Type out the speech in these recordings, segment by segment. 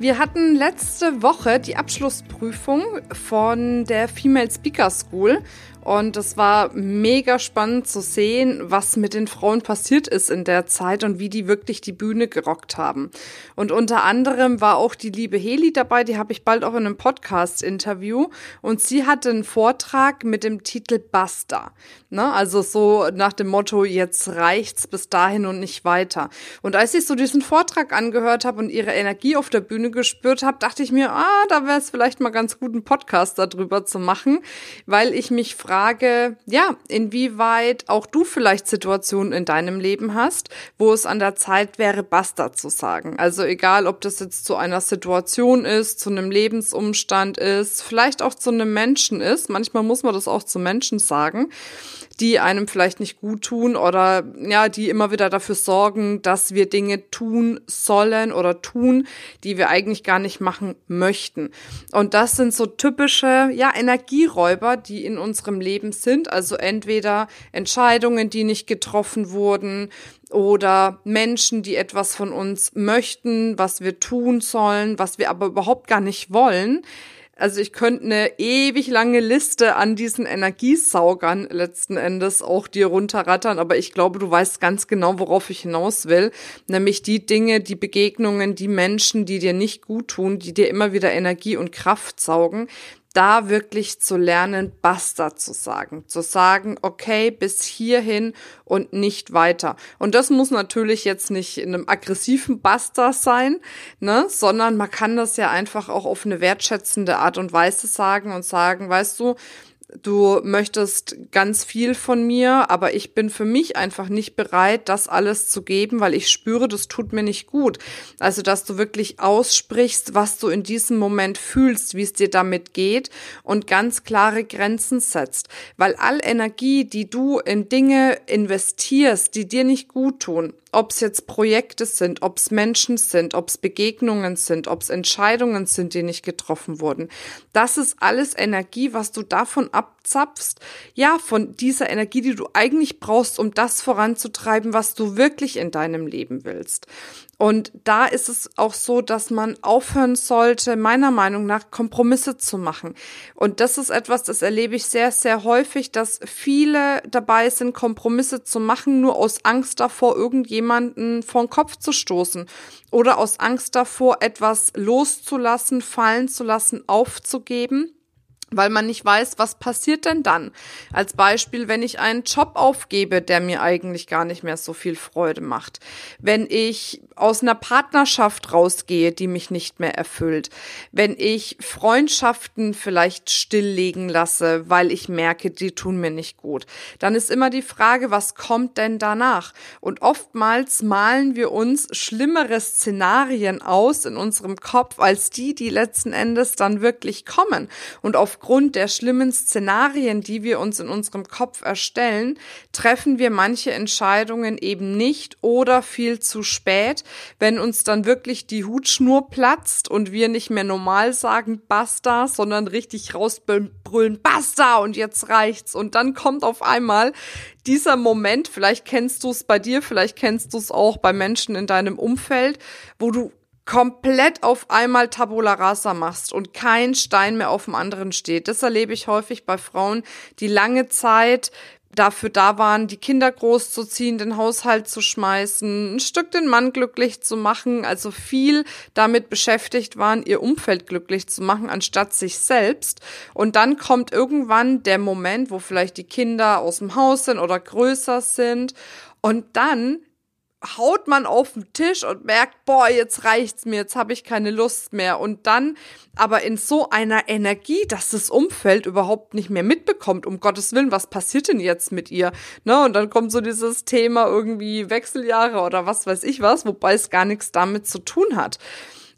Wir hatten letzte Woche die Abschlussprüfung von der Female Speaker School und es war mega spannend zu sehen, was mit den Frauen passiert ist in der Zeit und wie die wirklich die Bühne gerockt haben. Und unter anderem war auch die liebe Heli dabei, die habe ich bald auch in einem Podcast-Interview. Und sie hatte einen Vortrag mit dem Titel Basta. Ne? Also so nach dem Motto, jetzt reicht's bis dahin und nicht weiter. Und als ich so diesen Vortrag angehört habe und ihre Energie auf der Bühne gespürt habe, dachte ich mir, ah, da wäre es vielleicht mal ganz gut, einen Podcast darüber zu machen, weil ich mich frage, Frage, ja, inwieweit auch du vielleicht Situationen in deinem Leben hast, wo es an der Zeit wäre, Basta zu sagen. Also egal, ob das jetzt zu einer Situation ist, zu einem Lebensumstand ist, vielleicht auch zu einem Menschen ist. Manchmal muss man das auch zu Menschen sagen die einem vielleicht nicht gut tun oder ja, die immer wieder dafür sorgen, dass wir Dinge tun sollen oder tun, die wir eigentlich gar nicht machen möchten. Und das sind so typische, ja, Energieräuber, die in unserem Leben sind. Also entweder Entscheidungen, die nicht getroffen wurden, oder Menschen, die etwas von uns möchten, was wir tun sollen, was wir aber überhaupt gar nicht wollen, also ich könnte eine ewig lange Liste an diesen Energiesaugern letzten Endes auch dir runterrattern, aber ich glaube, du weißt ganz genau, worauf ich hinaus will. Nämlich die Dinge, die Begegnungen, die Menschen, die dir nicht gut tun, die dir immer wieder Energie und Kraft saugen, da wirklich zu lernen, basta zu sagen. Zu sagen, okay, bis hierhin und nicht weiter. Und das muss natürlich jetzt nicht in einem aggressiven Basta sein, ne, sondern man kann das ja einfach auch auf eine wertschätzende Art und Weise sagen und sagen, weißt du, du möchtest ganz viel von mir, aber ich bin für mich einfach nicht bereit, das alles zu geben, weil ich spüre, das tut mir nicht gut. Also, dass du wirklich aussprichst, was du in diesem Moment fühlst, wie es dir damit geht und ganz klare Grenzen setzt. Weil all Energie, die du in Dinge investierst, die dir nicht gut tun, ob es jetzt Projekte sind, ob es Menschen sind, ob es Begegnungen sind, ob es Entscheidungen sind, die nicht getroffen wurden. Das ist alles Energie, was du davon abzapfst, ja, von dieser Energie, die du eigentlich brauchst, um das voranzutreiben, was du wirklich in deinem Leben willst. Und da ist es auch so, dass man aufhören sollte, meiner Meinung nach, Kompromisse zu machen. Und das ist etwas, das erlebe ich sehr, sehr häufig, dass viele dabei sind, Kompromisse zu machen, nur aus Angst davor, irgendjemanden vor Kopf zu stoßen oder aus Angst davor, etwas loszulassen, fallen zu lassen, aufzugeben weil man nicht weiß, was passiert denn dann. Als Beispiel, wenn ich einen Job aufgebe, der mir eigentlich gar nicht mehr so viel Freude macht. Wenn ich aus einer Partnerschaft rausgehe, die mich nicht mehr erfüllt. Wenn ich Freundschaften vielleicht stilllegen lasse, weil ich merke, die tun mir nicht gut. Dann ist immer die Frage, was kommt denn danach? Und oftmals malen wir uns schlimmere Szenarien aus in unserem Kopf als die, die letzten Endes dann wirklich kommen. Und auf aufgrund der schlimmen Szenarien, die wir uns in unserem Kopf erstellen, treffen wir manche Entscheidungen eben nicht oder viel zu spät, wenn uns dann wirklich die Hutschnur platzt und wir nicht mehr normal sagen Basta, sondern richtig rausbrüllen Basta und jetzt reicht's. Und dann kommt auf einmal dieser Moment, vielleicht kennst du es bei dir, vielleicht kennst du es auch bei Menschen in deinem Umfeld, wo du komplett auf einmal Tabula rasa machst und kein Stein mehr auf dem anderen steht. Das erlebe ich häufig bei Frauen, die lange Zeit dafür da waren, die Kinder großzuziehen, den Haushalt zu schmeißen, ein Stück den Mann glücklich zu machen, also viel damit beschäftigt waren, ihr Umfeld glücklich zu machen, anstatt sich selbst. Und dann kommt irgendwann der Moment, wo vielleicht die Kinder aus dem Haus sind oder größer sind. Und dann haut man auf den Tisch und merkt, boah, jetzt reicht's mir, jetzt habe ich keine Lust mehr. Und dann aber in so einer Energie, dass das Umfeld überhaupt nicht mehr mitbekommt, um Gottes Willen, was passiert denn jetzt mit ihr? Ne? Und dann kommt so dieses Thema irgendwie Wechseljahre oder was weiß ich was, wobei es gar nichts damit zu tun hat.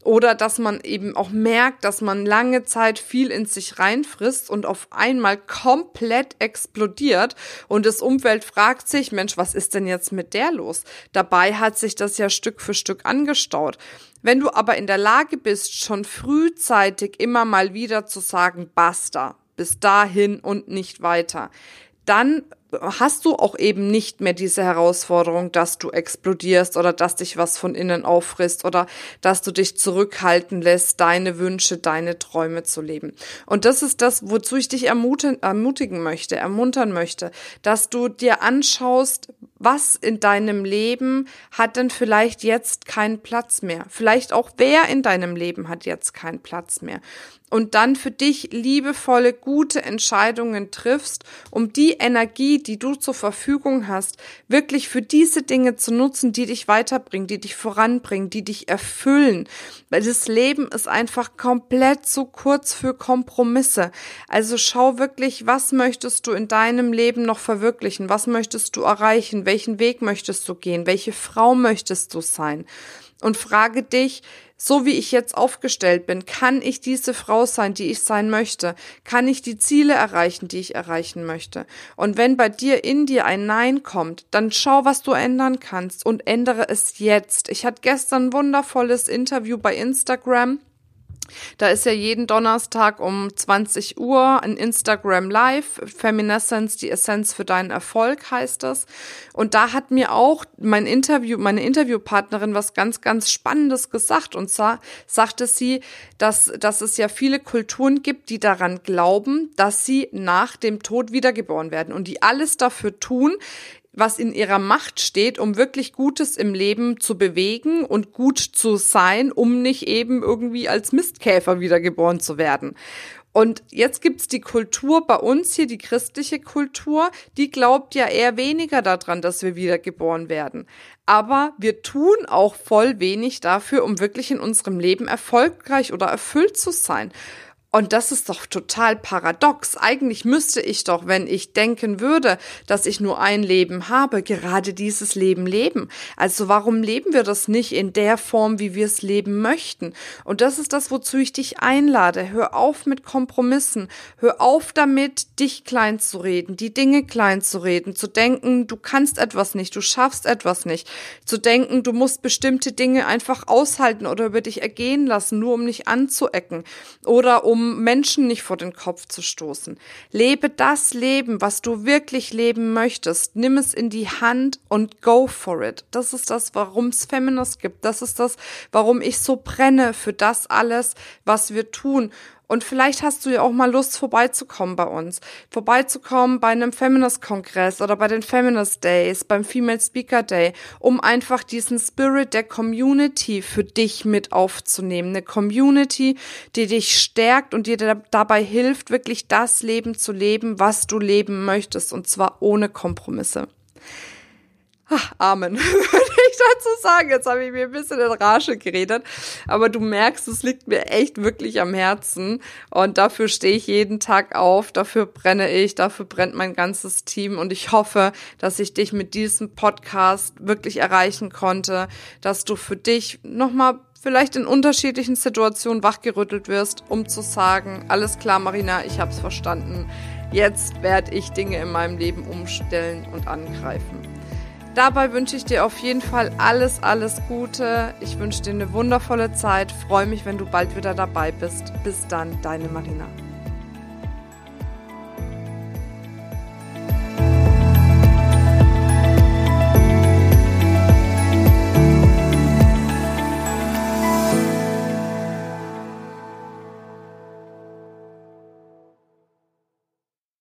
Oder dass man eben auch merkt, dass man lange Zeit viel in sich reinfrisst und auf einmal komplett explodiert und das Umfeld fragt sich, Mensch, was ist denn jetzt mit der los? Dabei hat sich das ja Stück für Stück angestaut. Wenn du aber in der Lage bist, schon frühzeitig immer mal wieder zu sagen, basta, bis dahin und nicht weiter, dann hast du auch eben nicht mehr diese Herausforderung, dass du explodierst oder dass dich was von innen auffrisst oder dass du dich zurückhalten lässt, deine Wünsche, deine Träume zu leben. Und das ist das, wozu ich dich ermutigen, möchte, ermuntern möchte, dass du dir anschaust, was in deinem Leben hat denn vielleicht jetzt keinen Platz mehr? Vielleicht auch wer in deinem Leben hat jetzt keinen Platz mehr? Und dann für dich liebevolle, gute Entscheidungen triffst, um die Energie, die du zur Verfügung hast, wirklich für diese Dinge zu nutzen, die dich weiterbringen, die dich voranbringen, die dich erfüllen. Weil das Leben ist einfach komplett zu kurz für Kompromisse. Also schau wirklich, was möchtest du in deinem Leben noch verwirklichen? Was möchtest du erreichen? Welchen Weg möchtest du gehen? Welche Frau möchtest du sein? Und frage dich, so wie ich jetzt aufgestellt bin, kann ich diese Frau sein, die ich sein möchte? Kann ich die Ziele erreichen, die ich erreichen möchte? Und wenn bei dir in dir ein Nein kommt, dann schau, was du ändern kannst und ändere es jetzt. Ich hatte gestern ein wundervolles Interview bei Instagram da ist ja jeden Donnerstag um 20 Uhr ein Instagram Live. Feminescence, die Essenz für deinen Erfolg heißt das. Und da hat mir auch mein Interview, meine Interviewpartnerin was ganz, ganz Spannendes gesagt. Und zwar sagte sie, dass, dass es ja viele Kulturen gibt, die daran glauben, dass sie nach dem Tod wiedergeboren werden und die alles dafür tun, was in ihrer Macht steht, um wirklich Gutes im Leben zu bewegen und gut zu sein, um nicht eben irgendwie als Mistkäfer wiedergeboren zu werden. Und jetzt gibt's die Kultur bei uns hier, die christliche Kultur, die glaubt ja eher weniger daran, dass wir wiedergeboren werden. Aber wir tun auch voll wenig dafür, um wirklich in unserem Leben erfolgreich oder erfüllt zu sein. Und das ist doch total paradox. Eigentlich müsste ich doch, wenn ich denken würde, dass ich nur ein Leben habe, gerade dieses Leben leben. Also warum leben wir das nicht in der Form, wie wir es leben möchten? Und das ist das, wozu ich dich einlade. Hör auf mit Kompromissen. Hör auf damit, dich klein zu reden, die Dinge klein zu reden, zu denken, du kannst etwas nicht, du schaffst etwas nicht, zu denken, du musst bestimmte Dinge einfach aushalten oder über dich ergehen lassen, nur um nicht anzuecken oder um Menschen nicht vor den Kopf zu stoßen. Lebe das Leben, was du wirklich leben möchtest. Nimm es in die Hand und go for it. Das ist das, warum es Feminist gibt. Das ist das, warum ich so brenne für das alles, was wir tun. Und vielleicht hast du ja auch mal Lust, vorbeizukommen bei uns. Vorbeizukommen bei einem Feminist-Kongress oder bei den Feminist Days, beim Female Speaker Day, um einfach diesen Spirit der Community für dich mit aufzunehmen. Eine Community, die dich stärkt und dir dabei hilft, wirklich das Leben zu leben, was du leben möchtest. Und zwar ohne Kompromisse. Ach, Amen, ich dazu sagen. Jetzt habe ich mir ein bisschen in Rage geredet. Aber du merkst, es liegt mir echt wirklich am Herzen. Und dafür stehe ich jeden Tag auf. Dafür brenne ich. Dafür brennt mein ganzes Team. Und ich hoffe, dass ich dich mit diesem Podcast wirklich erreichen konnte, dass du für dich nochmal vielleicht in unterschiedlichen Situationen wachgerüttelt wirst, um zu sagen, alles klar, Marina, ich habe es verstanden. Jetzt werde ich Dinge in meinem Leben umstellen und angreifen. Dabei wünsche ich dir auf jeden Fall alles, alles Gute. Ich wünsche dir eine wundervolle Zeit. Freue mich, wenn du bald wieder dabei bist. Bis dann, deine Marina.